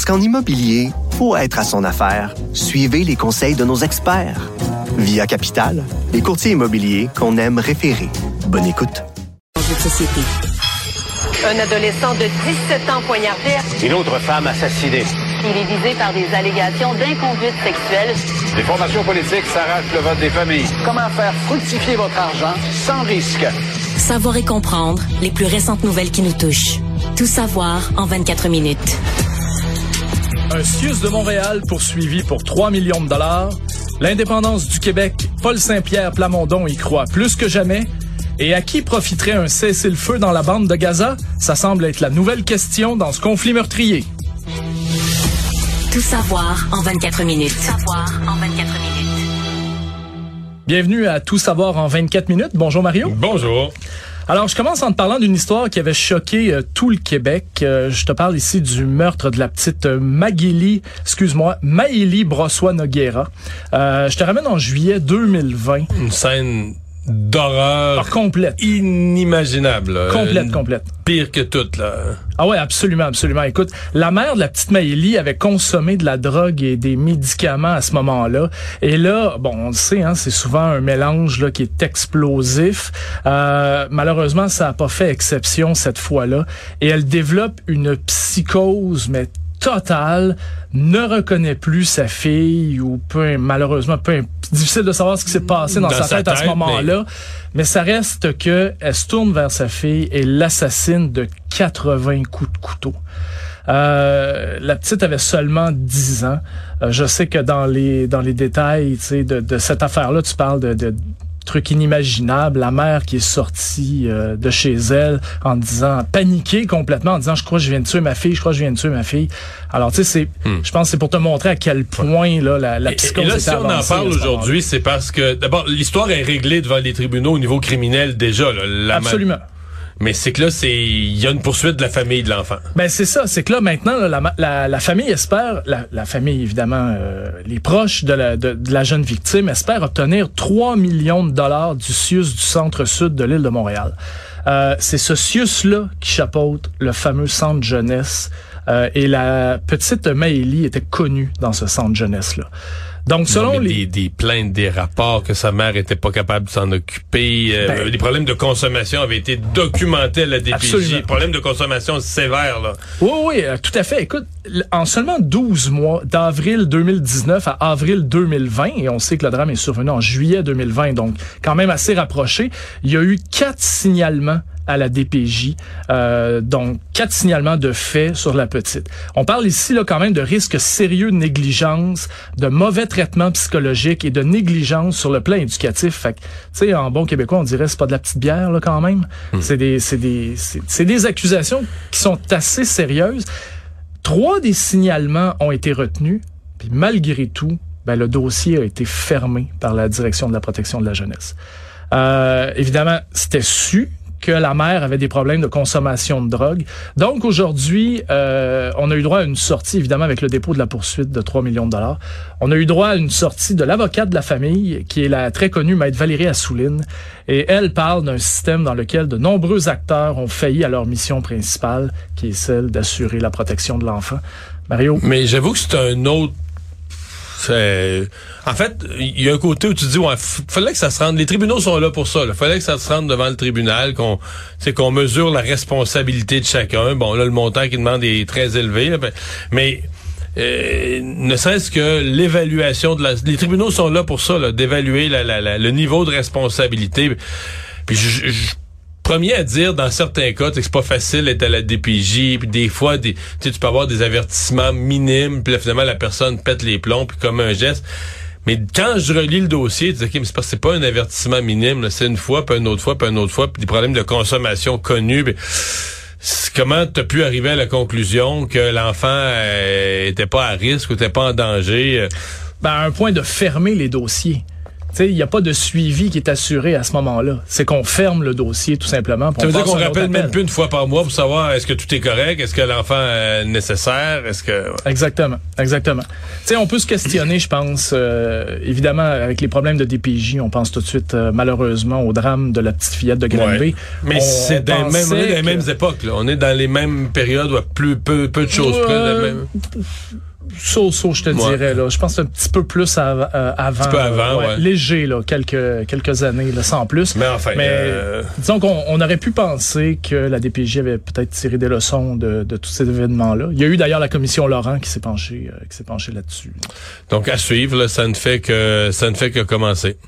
Parce qu'en immobilier, pour être à son affaire, suivez les conseils de nos experts. Via Capital, les courtiers immobiliers qu'on aime référer. Bonne écoute. Un adolescent de 17 ans poignardé. Une autre femme assassinée. Il est visé par des allégations d'inconduite sexuelle. Les formations politiques s'arrachent le vote des familles. Comment faire fructifier votre argent sans risque? Savoir et comprendre les plus récentes nouvelles qui nous touchent. Tout savoir en 24 minutes. Un CIUS de Montréal poursuivi pour 3 millions de dollars. L'indépendance du Québec, Paul Saint-Pierre Plamondon y croit plus que jamais. Et à qui profiterait un cessez-le-feu dans la bande de Gaza? Ça semble être la nouvelle question dans ce conflit meurtrier. Tout savoir en 24 minutes. Tout savoir en 24 minutes. Bienvenue à Tout savoir en 24 minutes. Bonjour Mario. Bonjour. Alors, je commence en te parlant d'une histoire qui avait choqué euh, tout le Québec. Euh, je te parle ici du meurtre de la petite euh, Maguili, excuse-moi, Maïli Brossois-Noguera. Je te ramène en juillet 2020. Une scène d'horreur Ah, complète. inimaginable. là. Complète, complète. Pire que toute, là. Ah ouais, absolument, absolument. Écoute, la mère de la petite Maëlie avait consommé de la drogue et des médicaments à ce moment-là. Et là, bon, on le sait, hein, c'est souvent un mélange là qui est explosif. Euh, malheureusement, ça n'a pas fait exception cette fois-là. Et elle développe une psychose, mais totale, ne reconnaît plus sa fille ou peu, malheureusement, peu, difficile de savoir ce qui s'est passé dans, Dans sa, sa tête, à ce moment-là. Mais ça reste que elle se tourne vers sa fille et l'assassine de 80 coups de couteau. Euh, la petite avait seulement 10 ans. Euh, je sais que dans les dans les détails de, de cette affaire-là, tu parles de, de trucs inimaginables. La mère qui est sortie euh, de chez elle en disant, paniquée complètement, en disant, je crois que je viens de tuer ma fille, je crois que je viens de tuer ma fille. Alors, tu sais, c'est, je pense que c'est pour te montrer à quel point là, la, la Hmm. Et, psychose et là, si on en parle aujourd'hui, c'est parce que, d'abord, l'histoire est réglée devant les tribunaux au niveau criminel déjà. Là, La Absolument. Mais c'est que là, c'est il y a une poursuite de la famille de l'enfant. Ben c'est ça, c'est que là maintenant là, la, la, la famille espère, la, la famille évidemment, euh, les proches de la, de, de la jeune victime espèrent obtenir 3 millions de dollars du CIUS du centre-sud de l'île de Montréal. Euh, c'est ce CIUS-là qui chapeaute le fameux centre jeunesse euh, et la petite Maëlie était connue dans ce centre jeunesse-là. Donc selon Non, les... des, des plaintes, des rapports que sa mère était pas capable de s'en occuper, euh, Ben- les problèmes de consommation avaient été documentés à la DPJ, Absolument. problèmes de consommation sévères là. Oui, oui, euh, tout à fait. Écoute, en seulement 12 mois, d'avril 2019 à avril 2020, et on sait que le drame est survenu en juillet 2020, donc quand même assez rapproché, il y a eu quatre signalements à la DPJ, euh, donc quatre signalements de faits sur la petite. On parle ici là quand même de risques sérieux de négligence, de mauvais traitement psychologique et de négligence sur le plan éducatif. Fait que, tu sais, en bon québécois, on dirait c'est pas de la petite bière là quand même. C'est des, c'est des, c'est c'est des accusations qui sont assez sérieuses. Trois des signalements ont été retenus, puis malgré tout, ben, le dossier a été fermé par la direction de la protection de la jeunesse. Euh, évidemment, c'était su que la mère avait des problèmes de consommation de drogue. Donc aujourd'hui, euh, on a eu droit à une sortie, évidemment, avec le dépôt de la poursuite de 3 millions de dollars. On a eu droit à une sortie de l'avocate de la famille, qui est la très connue maître Valérie Assouline. Et elle parle d'un système dans lequel de nombreux acteurs ont failli à leur mission principale, qui est celle d'assurer la protection de l'enfant. Mario? Mais j'avoue que c'est un autre. En fait, il y a un côté où tu dis, ouais, fallait que ça se rende. Les tribunaux sont là pour ça. Il fallait que ça se rende devant le tribunal, qu'on, c'est qu'on mesure la responsabilité de chacun. Bon, là, le montant qui demande est très élevé, là, ben, mais euh, ne serait-ce que l'évaluation de la. Les tribunaux sont là pour ça, d'évaluer la- la- la- le niveau de responsabilité. Puis je, je- premier à dire dans certains cas tu que c'est pas facile d'être à la DPJ puis des fois des, tu tu peux avoir des avertissements minimes puis finalement la personne pète les plombs puis comme un geste mais quand je relis le dossier, tu dis, OK, mais c'est pas un avertissement minime, c'est une fois, puis une autre fois, puis une autre fois, puis des problèmes de consommation connus. puis comment t'as pu arriver à la conclusion que l'enfant euh, était pas à risque ou était pas en danger? euh? Ben, à un point de fermer les dossiers. Tu sais, il n'y a pas de suivi qui est assuré à ce moment-là. C'est qu'on ferme le dossier, tout simplement. Ça veut dire qu'on rappelle même plus une fois par mois pour savoir est-ce que tout est correct, est-ce que l'enfant est nécessaire, est-ce que... Exactement, exactement. Tu sais, on peut se questionner, je pense, euh, évidemment, avec les problèmes de DPJ, on pense tout de suite, euh, malheureusement, au drame de la petite fillette de Granby. Ouais. Mais c'est dans, les mêmes- on est dans les pensait mêmes que- époques. Là. On est dans les mêmes périodes où plus, peu, peu de choses près. Ouais. la même- So, so, je te Ouais. dirais, là. Je pense un petit peu plus av- euh, avant. peu avant, ouais. Léger, là. Quelques, quelques années, là, sans plus. Mais enfin, Mais euh, disons qu'on on aurait pu penser que la DPJ avait peut-être tiré des leçons de, de tous ces événements-là. Il y a eu d'ailleurs la commission Laurent qui s'est penchée, euh, qui s'est penchée là-dessus. donc à suivre, là, ça ne fait que ça ne fait que commencer.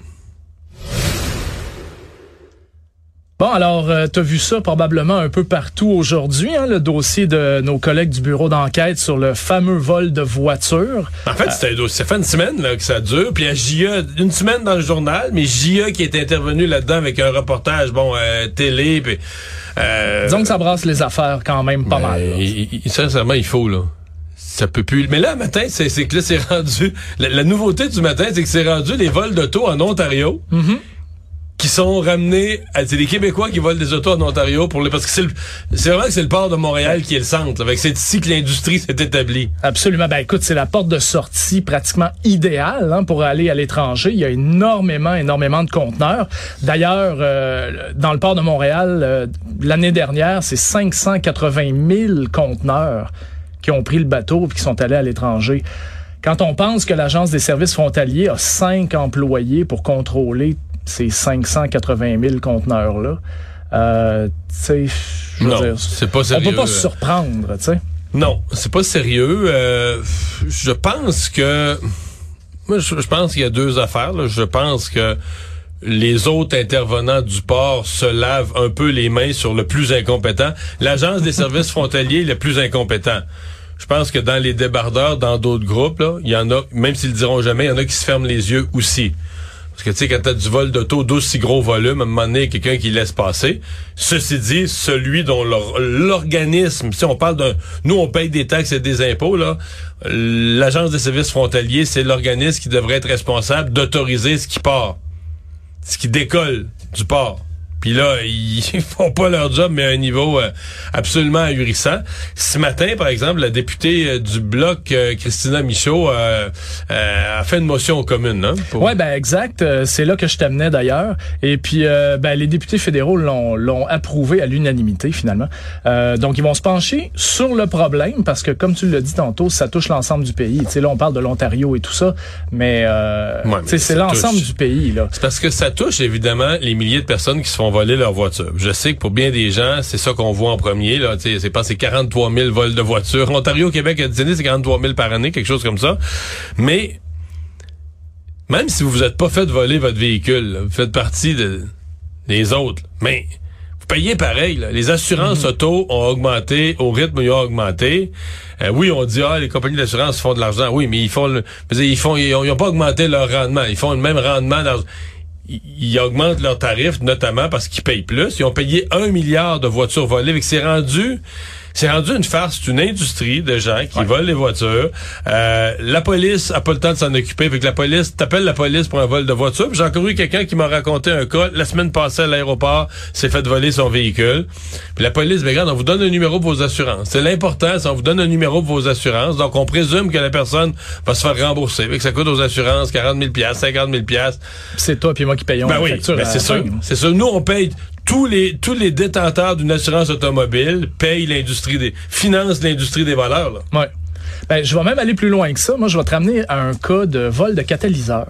Bon, alors, euh, tu as vu ça probablement un peu partout aujourd'hui, hein, le dossier de nos collègues du bureau d'enquête sur le fameux vol de voiture. En fait, c'était ça fait une semaine là, que ça dure. Puis à JA, une semaine dans le journal, mais JA qui est intervenu là-dedans avec un reportage, bon, euh, télé. Puis, euh, Disons que ça brasse les affaires quand même pas ben, mal. il- il- sincèrement, il faut là. Ça peut plus. Mais là, matin, c'est que là, c'est rendu. La, la nouveauté du matin, c'est que c'est rendu les vols d'auto en Ontario. Mm-hmm. Qui sont ramenés, à- c'est les Québécois qui volent des autos en Ontario pour les, parce que c'est c'est vraiment que c'est le port de Montréal qui est le centre. que c'est ici que l'industrie s'est établie. Absolument. Ben écoute, c'est la porte de sortie pratiquement idéale hein, pour aller à l'étranger. Il y a énormément, énormément de conteneurs. D'ailleurs, euh, dans le port de Montréal, euh, l'année dernière, c'est 580 000 conteneurs qui ont pris le bateau et qui sont allés à l'étranger. Quand on pense que l'Agence des services frontaliers a cinq employés pour contrôler ces 580 000 conteneurs-là, euh, tu sais, je veux Non, dire, c'est pas on sérieux. peut pas se surprendre, tu sais. Non, c'est pas sérieux. Euh, je pense que moi, je, je pense qu'il y a deux affaires. là. Je pense que les autres intervenants du port se lavent un peu les mains sur le plus incompétent. L'agence des services frontaliers est le plus incompétent. Je pense que dans les débardeurs, dans d'autres groupes, là, il y en a, même s'ils le diront jamais, il y en a qui se ferment les yeux aussi. Parce que tu sais, quand t'as du vol d'auto d'aussi gros volume, à un moment donné, quelqu'un qui laisse passer. Ceci dit, celui dont l'or- l'organisme, si on parle d'un, nous on paye des taxes et des impôts là, l'agence des services frontaliers, c'est l'organisme qui devrait être responsable d'autoriser ce qui part, ce qui décolle du port. Puis là, ils font pas leur job, mais à un niveau euh, absolument ahurissant. Ce matin, par exemple, la députée euh, du Bloc, euh, Christina Michaud, euh, euh, a fait une motion aux communes. Hein, pour- Ouais, ben exact. C'est là que je t'amenais d'ailleurs. Et puis, euh, ben, les députés fédéraux l'ont l'ont approuvé à l'unanimité finalement. Euh, donc, ils vont se pencher sur le problème parce que, comme tu l'as dit tantôt, ça touche l'ensemble du pays. Tu sais, là, on parle de l'Ontario et tout ça, mais, euh, Ouais, c'est l'ensemble du pays là. C'est parce que ça touche évidemment les milliers de personnes qui se font voler leur voiture. Je sais que pour bien des gens, c'est ça qu'on voit en premier. Là, c'est pas c'est 43 000 vols de voitures. Ontario, Québec, à Disney, c'est 43 000 par année, quelque chose comme ça. Mais même si vous vous êtes pas fait voler votre véhicule, là, vous faites partie de, des autres. Mais vous payez pareil. là. Les assurances auto ont augmenté au rythme où ils ont augmenté. Euh, oui, on dit ah les compagnies d'assurance font de l'argent. Oui, mais ils font le, ils font ils ont, ils ont pas augmenté leur rendement. Ils font le même rendement. Dans, ils, augmentent leurs tarifs notamment parce qu'ils payent plus. Ils ont payé un milliard de voitures volées. Fait que c'est rendu c'est rendu une farce, c'est une industrie de gens qui volent les voitures. Euh, la police a pas le temps de s'en occuper. Fait que la police, t'appelles la police pour un vol de voiture. J'ai encore eu quelqu'un qui m'a raconté un cas. La semaine passée à l'aéroport, s'est fait voler son véhicule. Puis la police, ben regarde, on vous donne un numéro de vos assurances. C'est l'important, c'est on vous donne un numéro de vos assurances. Donc on présume que la personne va se faire rembourser. Fait que ça coûte aux assurances 40 000 50 000 C'est toi puis moi qui payons ben la oui, facture. ben c'est fin. C'est ça. Nous, on paye tous les tous les détenteurs d'une assurance automobile payent l'industrie des financent l'industrie des valeurs. Là. Ouais. Ben, je vais même aller plus loin que ça. Moi, je vais te ramener à un cas de vol de catalyseur.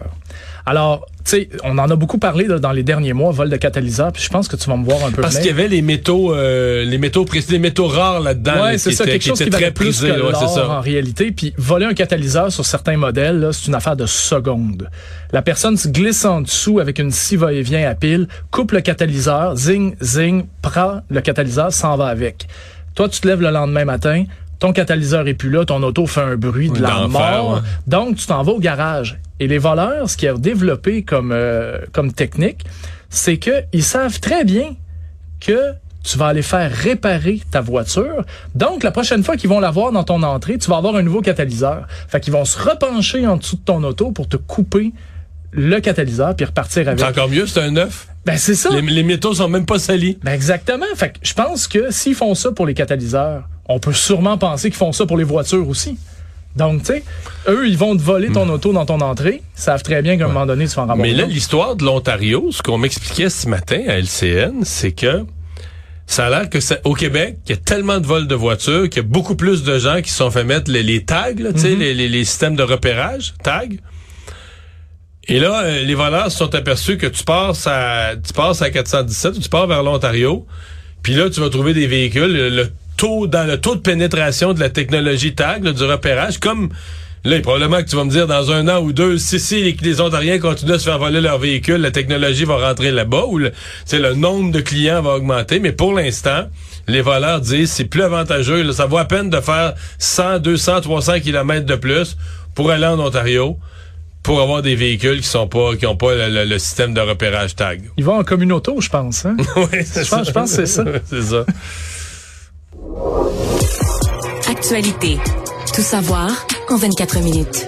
Alors, tu sais, on en a beaucoup parlé là, dans les derniers mois, vol de catalyseur, puis je pense que tu vas me voir un peu Parce qu'il y avait les métaux euh, les métaux précis, les métaux rares là-dedans là, Ouais, c'est ça, quelque qui chose qui valait très plus que là, ouais, c'est l'or ça. en réalité. Puis voler un catalyseur sur certains modèles, c'est une affaire de secondes. La personne se glisse en dessous avec une scie va-et-vient à pile, coupe le catalyseur, zing, zing, prend le catalyseur, s'en va avec. Toi, tu te lèves le lendemain matin, ton catalyseur est plus là, ton auto fait un bruit de la mort. ouais. Donc, tu t'en vas au garage. Et les voleurs, ce qu'ils ont développé comme, euh, comme technique, c'est qu'ils savent très bien que tu vas aller faire réparer ta voiture. Donc, la prochaine fois qu'ils vont la voir dans ton entrée, tu vas avoir un nouveau catalyseur. Fait qu'ils vont se repencher en dessous de ton auto pour te couper le catalyseur puis repartir avec. C'est encore mieux, c'est un neuf. Ben, c'est ça. Les, les métaux sont même pas salis. Ben, exactement. Fait que je pense que s'ils font ça pour les catalyseurs, on peut sûrement penser qu'ils font ça pour les voitures aussi. Donc, tu sais, eux, ils vont te voler ton auto dans ton entrée. Ils savent très bien qu'à un moment donné, tu vas en ramasser. Mais là, l'histoire de l'Ontario, ce qu'on m'expliquait ce matin à LCN, c'est que ça a l'air que ça, au Québec, il y a tellement de vols de voitures qu'il y a beaucoup plus de gens qui se sont fait mettre les, les tags, là, tu sais, les, les- les systèmes de repérage, tags. Et là, euh, les voleurs se sont aperçus que tu passes à, tu passes à 417 ou tu pars vers l'Ontario, puis là, tu vas trouver des véhicules, le, le taux, dans le taux de pénétration de la technologie tag, là, du repérage, comme, là, probablement que tu vas me dire, dans un an ou deux, si, si les, les Ontariens continuent à se faire voler leurs véhicules, la technologie va rentrer là-bas, ou le, c'est le nombre de clients va augmenter, mais pour l'instant, les voleurs disent, c'est plus avantageux, là, ça vaut à peine de faire 100, 200, 300 kilomètres de plus pour aller en Ontario, pour avoir des véhicules qui sont pas, qui ont pas le, le- le système de repérage tag. Ils vont en communauto, je pense. Hein? oui, Je pense- je pense que c'est ça. c'est ça. Actualité. Tout savoir en 24 minutes.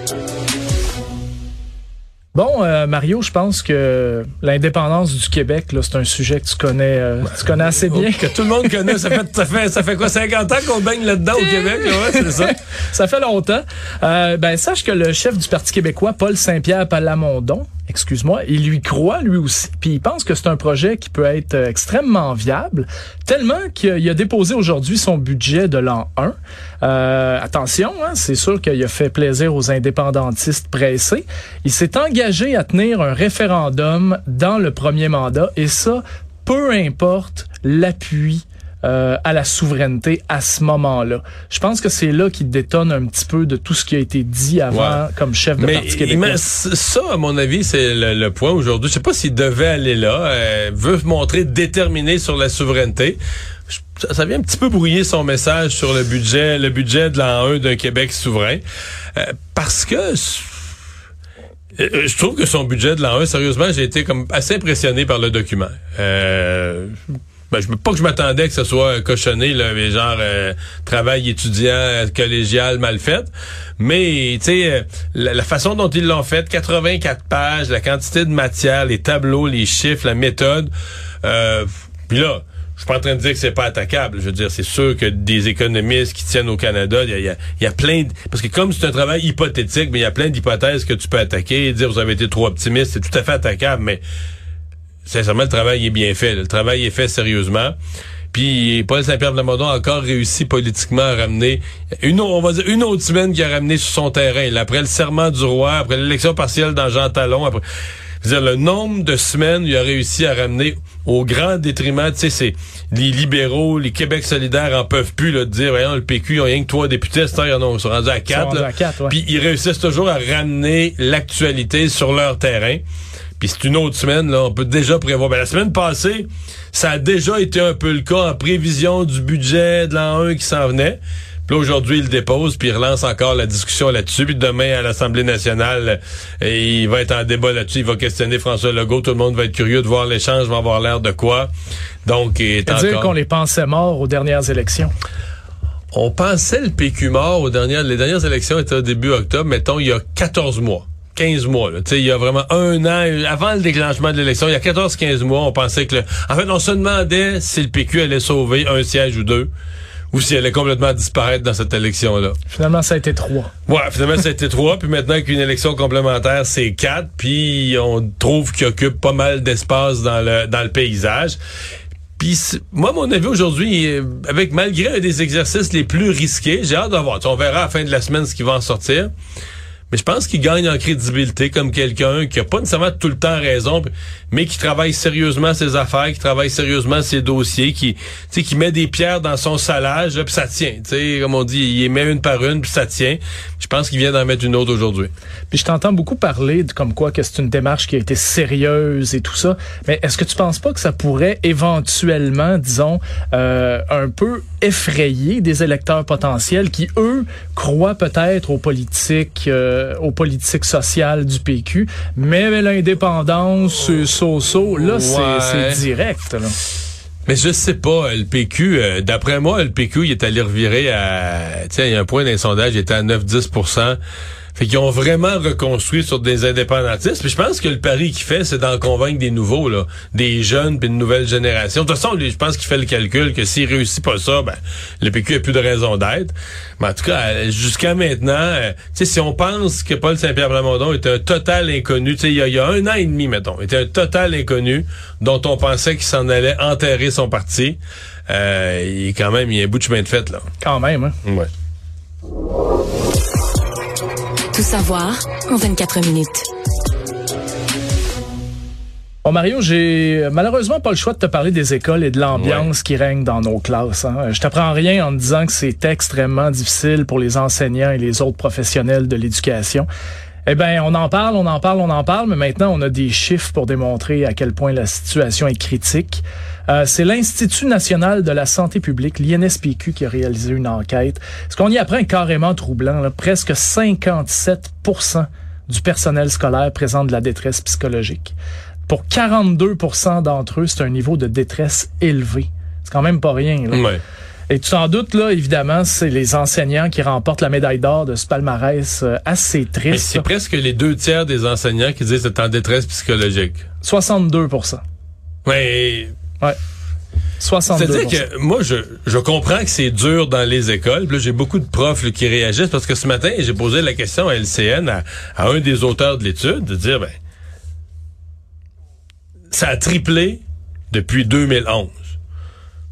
Bon, euh, Mario, je pense que l'indépendance du Québec, là, c'est un sujet que tu connais, euh, tu connais assez bien. Que tout le monde connaît. Ça fait, ça fait, ça fait quoi, 50 ans qu'on baigne là-dedans au Québec? Ouais, c'est ça. Ça fait longtemps. Euh, ben, sache que le chef du Parti québécois, Paul Saint-Pierre Palamondon, excuse-moi, il lui croit lui aussi. Puis il pense que c'est un projet qui peut être euh, extrêmement viable, tellement qu'il a déposé aujourd'hui son budget de l'an 1. Euh, attention, hein, c'est sûr qu'il a fait plaisir aux indépendantistes pressés. Il s'est engagé à tenir un référendum dans le premier mandat, et ça, peu importe l'appui euh, à la souveraineté à ce moment-là. Je pense que c'est là qu'il détonne un petit peu de tout ce qui a été dit avant Ouais. comme chef de Mais Parti québécois. mais ça, à mon avis, c'est le, le point aujourd'hui. Je sais pas s'il devait aller là. Euh, veut montrer déterminé sur la souveraineté. Je- Ça, ça vient un petit peu brouiller son message sur le budget, le budget de l'an 1 d'un Québec souverain. Euh, parce que euh, je trouve que son budget de l'an 1, sérieusement, j'ai été comme assez impressionné par le document. Euh, ben, je pas que je m'attendais que ce soit cochonné, là, mais genre euh, travail étudiant, euh, collégial mal fait. Mais tu sais, euh, la, la façon dont ils l'ont fait, 84 pages, la quantité de matière, les tableaux, les chiffres, la méthode. Euh, Puis là, je suis pas en train de dire que c'est pas attaquable. Je veux dire, c'est sûr que des économistes qui tiennent au Canada, il y a, y a plein de... Parce que comme c'est un travail hypothétique, mais il y a plein d'hypothèses que tu peux attaquer et dire vous avez été trop optimiste, c'est tout à fait attaquable, mais sincèrement, le travail est bien fait. Le travail est fait sérieusement. Puis Paul Saint-Pierre Plamondon a encore réussi politiquement à ramener une, au- on va dire une autre semaine qu'il a ramené sur son terrain. là, après le serment du roi, après l'élection partielle dans Jean Talon, après dire, le nombre de semaines il a réussi à ramener au grand détriment, tu sais, c'est les libéraux, les Québec solidaires en peuvent plus là, de dire, voyons, le PQ, ils ont rien que trois députés, heure, ils en sont rendus à quatre. rendus là. à quatre, ouais. Puis ils réussissent toujours à ramener l'actualité sur leur terrain. Puis c'est une autre semaine, là, on peut déjà prévoir. Ben, la semaine passée, ça a déjà été un peu le cas en prévision du budget de l'an 1 qui s'en venait. Puis là, aujourd'hui, il le dépose, puis il relance encore la discussion là-dessus. Puis demain, à l'Assemblée nationale, euh, il va être en débat là-dessus. Il va questionner François Legault. Tout le monde va être curieux de voir l'échange, va avoir l'air de quoi. Donc, il est C'est-à-dire encore... qu'on les pensait morts aux dernières élections. On pensait le PQ mort aux dernières, les dernières élections étaient au début octobre, mettons, il y a 14 mois. 15 mois, là. Tu sais, il y a vraiment un an, avant le déclenchement de l'élection, il y a 14-15 mois, on pensait que le, en fait, on se demandait si le PQ allait sauver un siège ou deux, ou s'il allait complètement disparaître dans cette élection-là. Finalement, ça a été trois. Ouais, finalement, c'était trois, puis maintenant qu'une élection complémentaire, c'est quatre, puis on trouve qu'il occupe pas mal d'espace dans le, dans le paysage. Puis moi, mon avis aujourd'hui, euh, avec malgré un des exercices les plus risqués, j'ai hâte de voir. Tu sais, On verra à la fin de la semaine ce qui va en sortir. Mais je pense qu'il gagne en crédibilité comme quelqu'un qui a pas nécessairement tout le temps raison, mais qui travaille sérieusement ses affaires, qui travaille sérieusement ses dossiers, qui, tu sais, qui met des pierres dans son salage, puis ça tient. Tu sais, comme on dit, il les met une par une, puis ça tient. Je pense qu'il vient d'en mettre une autre aujourd'hui. Puis je t'entends beaucoup parler de comme quoi que c'est une démarche qui a été sérieuse et tout ça. Mais est-ce que tu penses pas que ça pourrait éventuellement, disons, euh, un peu effrayer des électeurs potentiels qui, eux, croient peut-être aux politiques, euh, aux politiques sociales du PQ, mais l'indépendance, c'est so-so, là, c'est- Ouais. c'est direct. Là. Mais je sais pas, le PQ, euh, d'après moi, le PQ, il est allé revirer à, sais, il y a un point d'un sondage, il était à 9-10 fait qu'ils ont vraiment reconstruit sur des indépendantistes. Puis je pense que le pari qu'il fait, c'est d'en convaincre des nouveaux, là, des jeunes puis une nouvelle génération. De toute façon, lui, je pense qu'il fait le calcul que s'il réussit pas ça, ben le PQ a plus de raison d'être. Mais en tout cas, jusqu'à maintenant, euh, tu sais, si on pense que Paul Saint-Pierre Blamondon est un total inconnu, tu sais, il, y a un an et demi, mettons, était un total inconnu dont on pensait qu'il s'en allait enterrer son parti. Euh, il est quand même, il y a un bout de chemin de fait là. Quand même, hein. Ouais. Tout savoir en 24 minutes. Bon, Mario, j'ai malheureusement pas le choix de te parler des écoles et de l'ambiance qui règne dans nos classes. Hein. Je t'apprends rien en te disant que c'est extrêmement difficile pour les enseignants et les autres professionnels de l'éducation. Eh bien, on en parle, on en parle, on en parle, mais maintenant, on a des chiffres pour démontrer à quel point la situation est critique. Euh, c'est l'Institut national de la santé publique, l'INSPQ, qui a réalisé une enquête. Ce qu'on y apprend est carrément troublant. Presque 57% du personnel scolaire présente de la détresse psychologique. Pour 42% d'entre eux, c'est un niveau de détresse élevé. C'est quand même pas rien. Là. Et tu t'en doutes, là, évidemment, c'est les enseignants qui remportent la médaille d'or de ce palmarès euh, assez triste. C'est presque les deux tiers des enseignants qui disent c'est en détresse psychologique. 62% Oui, Ouais. C'est-à-dire que moi, je, je comprends que c'est dur dans les écoles. Puis j'ai beaucoup de profs qui réagissent parce que ce matin, j'ai posé la question à LCN, à, un des auteurs de l'étude, de dire, ben, ça a triplé depuis 2011.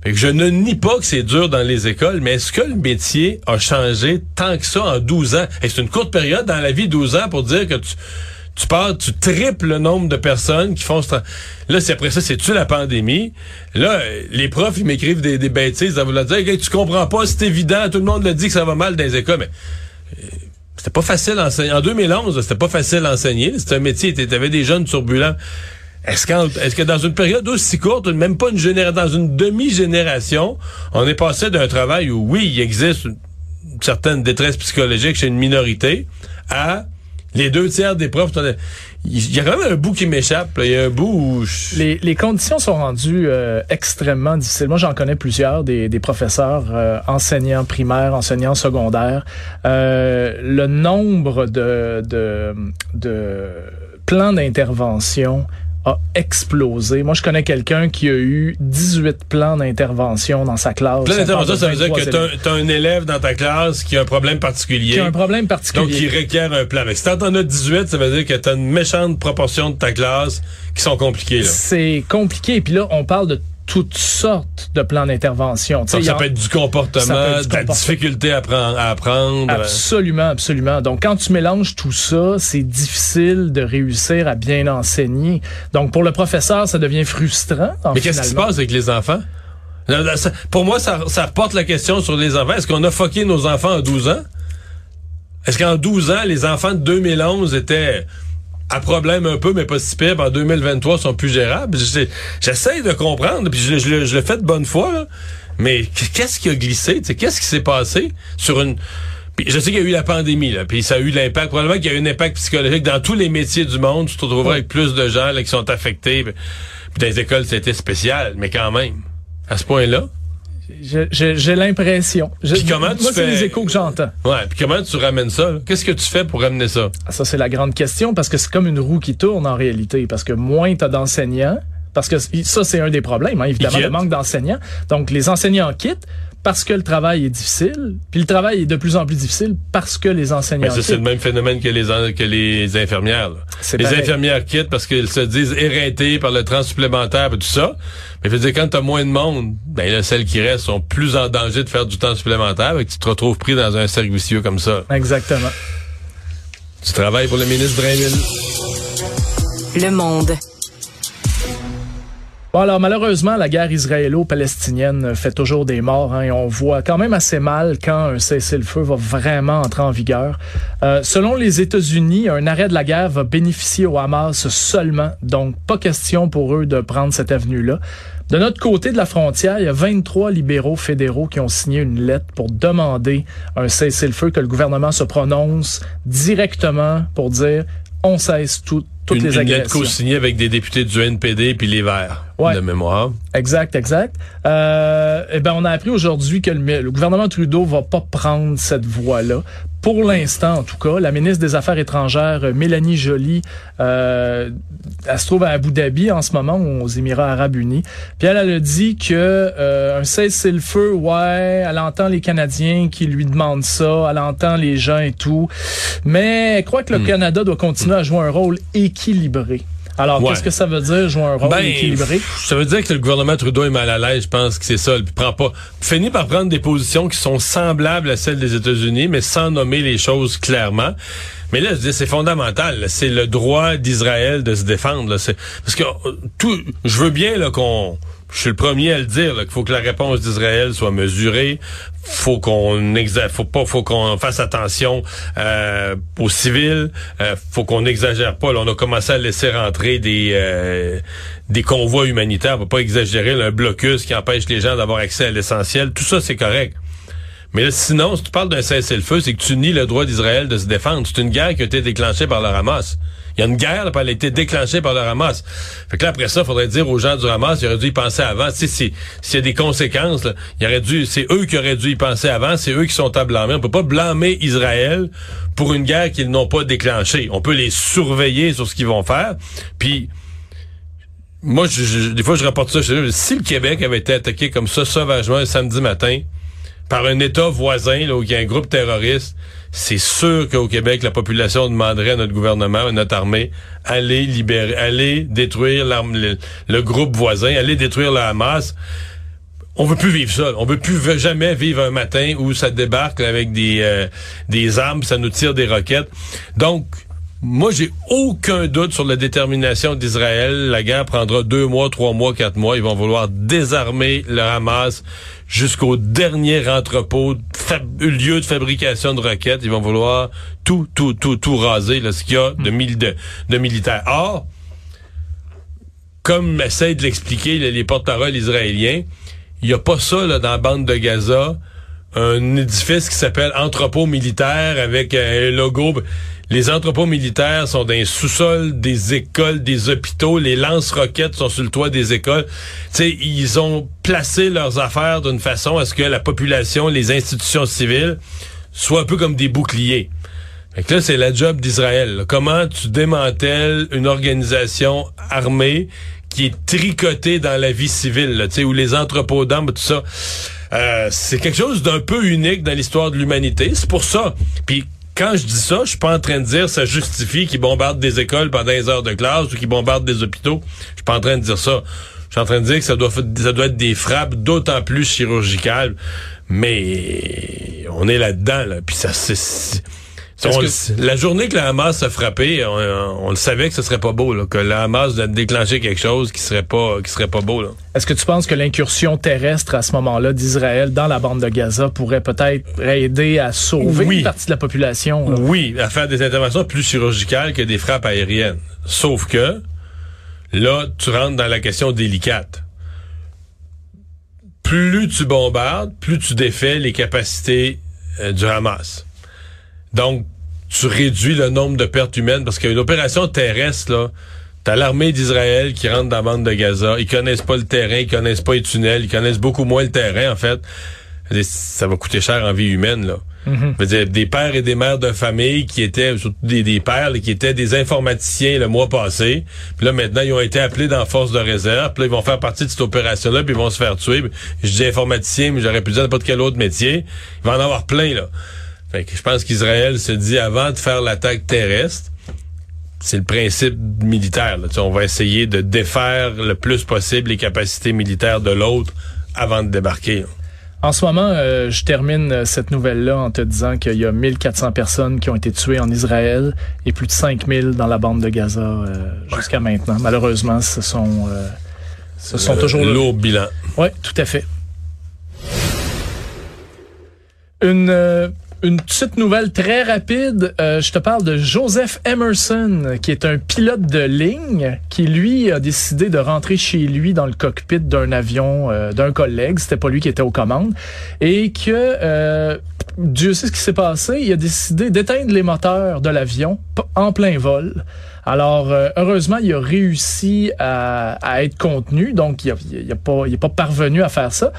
Fait que je ne nie pas que c'est dur dans les écoles, mais est-ce que le métier a changé tant que ça en 12 ans? Et c'est une courte période dans la vie, 12 ans, pour dire que tu tu pars, tu triples le nombre de personnes qui font ce Là, c'est après ça, c'est-tu la pandémie? Là, les profs, ils m'écrivent des, bêtises à vouloir dire, hey, tu comprends pas, c'est évident, tout le monde le dit que ça va mal dans les écoles, mais euh, c'était pas facile d'enseigner. En 2011, c'était pas facile d'enseigner. C'était un métier, t'avais des jeunes turbulents. Est-ce est-ce que dans une période aussi courte, même pas une génération, dans une demi-génération, on est passé d'un travail où, oui, il existe une certaine détresse psychologique chez une minorité, à les deux tiers des profs, il y a quand même un bout qui m'échappe. Il y a un bout où... Les, les, conditions sont rendues euh, extrêmement difficiles. Moi, j'en connais plusieurs, des, professeurs, euh, enseignants primaires, enseignants secondaires. Euh, le nombre de plans d'intervention a explosé. Moi, je connais quelqu'un qui a eu 18 plans d'intervention dans sa classe. Plan d'intervention, ça veut dire que tu as, un élève dans ta classe qui a un problème particulier. Qui a un problème particulier. Donc, qui requiert un plan. Mais si t'en as 18, ça veut dire que tu as une méchante proportion de ta classe qui sont compliquées. C'est compliqué. Puis là, on parle de toutes sortes de plans d'intervention. Ça, ça peut être du comportement, de la difficulté à, à apprendre. Absolument, absolument. Donc, quand tu mélanges tout ça, c'est difficile de réussir à bien enseigner. Donc, pour le professeur, ça devient frustrant. Mais qu'est-ce qui se passe avec les enfants? Pour moi, ça, ça reporte la question sur les enfants. Est-ce qu'on a foqué nos enfants à 12 ans? Est-ce qu'en 12 ans, les enfants de 2011 étaient à problème un peu, mais pas si pire, en 2023 sont plus gérables. J'essaie de comprendre, puis je, le fais de bonne foi, mais qu'est-ce qui a glissé? Qu'est-ce qui s'est passé sur une... Je sais qu'il y a eu la pandémie, là, puis ça a eu l'impact, probablement qu'il y a eu un impact psychologique dans tous les métiers du monde. Tu te retrouveras avec plus de gens là, qui sont affectés. Puis dans les écoles, c'était spécial, mais quand même, à ce point-là. J'ai l'impression. tu Moi, c'est les échos que j'entends. Ouais. Puis comment tu ramènes ça? Qu'est-ce que tu fais pour ramener ça? Ah, Ça c'est la grande question parce que c'est comme une roue qui tourne en réalité parce que moins t'as d'enseignants parce que ça c'est un des problèmes hein, évidemment le manque d'enseignants. Donc les enseignants quittent parce que le travail est difficile, puis le travail est de plus en plus difficile parce que les enseignants. Mais c'est le même phénomène que les que les infirmières. Les infirmières quittent parce qu'elles se disent éreintées par le temps supplémentaire et tout ça. Mais je veux dire quand t'as moins de monde, ben là celles qui restent sont plus en danger de faire du temps supplémentaire et que tu te retrouves pris dans un cercle vicieux comme ça. Exactement. Tu travailles pour le ministre Drainville. Le monde. Bon, alors malheureusement, la guerre israélo-palestinienne fait toujours des morts hein, et on voit quand même assez mal quand un cessez-le-feu va vraiment entrer en vigueur. Euh, selon les États-Unis, un arrêt de la guerre va bénéficier au Hamas seulement, donc pas question pour eux de prendre cette avenue-là. De notre côté de la frontière, il y a 23 libéraux fédéraux qui ont signé une lettre pour demander un cessez-le-feu, que le gouvernement se prononce directement pour dire on cesse tout, toutes une, les une agressions. co-signée avec des députés du NPD puis les Verts Ouais. de mémoire. Exact, exact. Euh, eh ben, on a appris aujourd'hui que le, le gouvernement Trudeau va pas prendre cette voie-là. Pour l'instant, en tout cas, la ministre des Affaires étrangères, Mélanie Joly, euh, elle se trouve à Abu Dhabi en ce moment, aux Émirats Arabes Unis. Puis elle, elle a dit que euh, un cessez-le-feu, ouais, elle entend les Canadiens qui lui demandent ça, elle entend les gens et tout, mais elle croit que le Hmm. Canada doit continuer à jouer un rôle équilibré. Alors, Ouais. qu'est-ce que ça veut dire, jouer un rôle Ben, équilibré? Ça veut dire que le gouvernement Trudeau est mal à l'aise, je pense que c'est ça. Il prend pas, finit par prendre des positions qui sont semblables à celles des États-Unis, mais sans nommer les choses clairement. Mais là, je dis, c'est fondamental. C'est le droit d'Israël de se défendre. là. Parce que euh, tout, je veux bien qu'on, je suis le premier à le dire, qu'il faut que la réponse d'Israël soit mesurée. Faut qu'on faut pas, faut qu'on fasse attention euh, aux civils. Euh, faut qu'on n'exagère pas. Là, on a commencé à laisser rentrer des euh, des convois humanitaires. On va pas exagérer. là, un blocus qui empêche les gens d'avoir accès à l'essentiel. Tout ça, c'est correct. Mais là, sinon, si tu parles d'un cessez-le-feu, c'est que tu nies le droit d'Israël de se défendre. C'est une guerre qui a été déclenchée par le Hamas. Il y a une guerre, là, elle a été déclenchée par le Hamas. Fait que là, après ça, il faudrait dire aux gens du Hamas, ils auraient dû y penser avant. Tu s'il y a des conséquences, il aurait dû, c'est eux qui auraient dû y penser avant, c'est eux qui sont à blâmer. On peut pas blâmer Israël pour une guerre qu'ils n'ont pas déclenchée. On peut les surveiller sur ce qu'ils vont faire, puis moi, des fois, je rapporte ça. Je dis, si le Québec avait été attaqué comme ça sauvagement un samedi matin par un État voisin, là, où il y a un groupe terroriste, c'est sûr qu'au Québec, la population demanderait à notre gouvernement, à notre armée, aller libérer, aller détruire le, groupe voisin, aller détruire la Hamas. On veut plus vivre ça. On veut plus jamais vivre un matin où ça débarque avec des euh, des armes, ça nous tire des roquettes. Donc, moi, j'ai aucun doute sur la détermination d'Israël. La guerre prendra deux mois, trois mois, quatre mois. Ils vont vouloir désarmer le Hamas jusqu'au dernier entrepôt, lieu de fabrication de roquettes. Ils vont vouloir tout, tout, tout, tout raser, là, ce qu'il y a de, mili- de, de militaires. Or, comme essaient de l'expliquer les, porte-paroles israéliens, il n'y a pas ça là, dans la bande de Gaza, un édifice qui s'appelle entrepôt militaire avec un logo. Les entrepôts militaires sont dans les sous-sols des écoles, des hôpitaux. Les lance-roquettes sont sur le toit des écoles. Sais, ils ont placé leurs affaires d'une façon à ce que la population, les institutions civiles soient un peu comme des boucliers. Fait que là, c'est la job d'Israël. Comment tu démantèles une organisation armée qui est tricotée dans la vie civile, là, où les entrepôts d'armes, tout ça. Euh, c'est quelque chose d'un peu unique dans l'histoire de l'humanité. C'est pour ça. Puis quand je dis ça, je suis pas en train de dire ça justifie qu'ils bombardent des écoles pendant les heures de classe ou qu'ils bombardent des hôpitaux. Je suis pas en train de dire ça. Je suis en train de dire que ça doit, ça doit être des frappes d'autant plus chirurgicales. Mais on est là-dedans, là. Puis ça, c'est... on la journée que la Hamas a frappé, on, on le savait que ce serait pas beau, là, que la Hamas a déclenché quelque chose qui serait pas, qui serait pas beau. Est-ce que tu penses que l'incursion terrestre à ce moment-là d'Israël dans la bande de Gaza pourrait peut-être aider à sauver Oui. une partie de la population? là? Oui, à faire des interventions plus chirurgicales que des frappes aériennes. Sauf que là, tu rentres dans la question délicate. Plus tu bombardes, plus tu défais les capacités euh, du Hamas. Donc, tu réduis le nombre de pertes humaines parce qu'une opération terrestre, là, t'as l'armée d'Israël qui rentre dans la bande de Gaza. Ils connaissent pas le terrain, ils connaissent pas les tunnels, ils connaissent beaucoup moins le terrain, en fait. Ça va coûter cher en vie humaine, là. Je veux dire, des pères et des mères de famille qui étaient, surtout des, des pères, là, qui étaient des informaticiens le mois passé. Puis là, maintenant, ils ont été appelés dans la force de réserve. Puis là, ils vont faire partie de cette opération-là, puis ils vont se faire tuer. Je dis informaticien, mais j'aurais pu dire n'importe quel autre métier. Il va en avoir plein, là. Fait que je pense qu'Israël se dit, avant de faire l'attaque terrestre, c'est le principe militaire. Là. Tu sais, on va essayer de défaire le plus possible les capacités militaires de l'autre avant de débarquer. là. En ce moment, euh, je termine euh, cette nouvelle-là en te disant qu'il y a 1400 personnes qui ont été tuées en Israël et plus de 5000 dans la bande de Gaza euh, jusqu'à maintenant. Malheureusement, ce sont, euh, ce sont toujours lourd bilan. Oui, tout à fait. Une, une petite nouvelle très rapide. Euh, je te parle de Joseph Emerson, qui est un pilote de ligne, qui lui a décidé de rentrer chez lui dans le cockpit d'un avion euh, d'un collègue. C'était pas lui qui était aux commandes et que euh, Dieu sait ce qui s'est passé. Il a décidé d'éteindre les moteurs de l'avion en plein vol. Alors, euh, heureusement, il a réussi à, être contenu, donc il a, il a pas, il est pas parvenu à faire ça.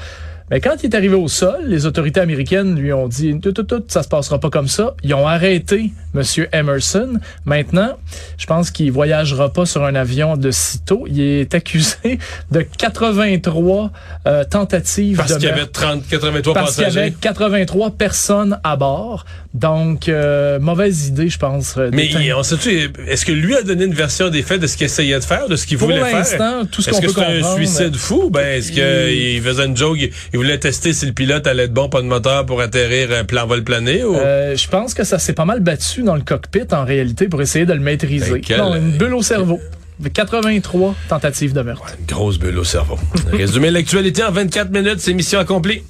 Mais quand il est arrivé au sol, les autorités américaines lui ont dit tout, tout, tout, ça se passera pas comme ça. Ils ont arrêté Monsieur Emerson. Maintenant, je pense qu'il voyagera pas sur un avion de sitôt. Il est accusé de 83 euh, tentatives Parce de qu'il y avait meurtre. 30, 83 Parce qu'il y avait 83 personnes à bord. Donc, euh, mauvaise idée, je pense. euh, Mais il- on sait-tu, est-ce que lui a donné une version des faits de ce qu'il essayait de faire, de ce qu'il Pour voulait faire? l'instant, tout ce Est-ce qu'on que peut c'est un suicide fou? Ben, est-ce qu'il faisait une joke? Il, il voulait tester si le pilote allait être bon, pas de moteur pour atterrir un plan vol plané? Ou... Euh, je pense que ça s'est pas mal battu dans le cockpit en réalité pour essayer de le maîtriser. Ben, quel- Non, une bulle au cerveau. 83 tentatives de meurtre. Une grosse bulle au cerveau. Résumer l'actualité en 24 minutes, c'est mission accomplie.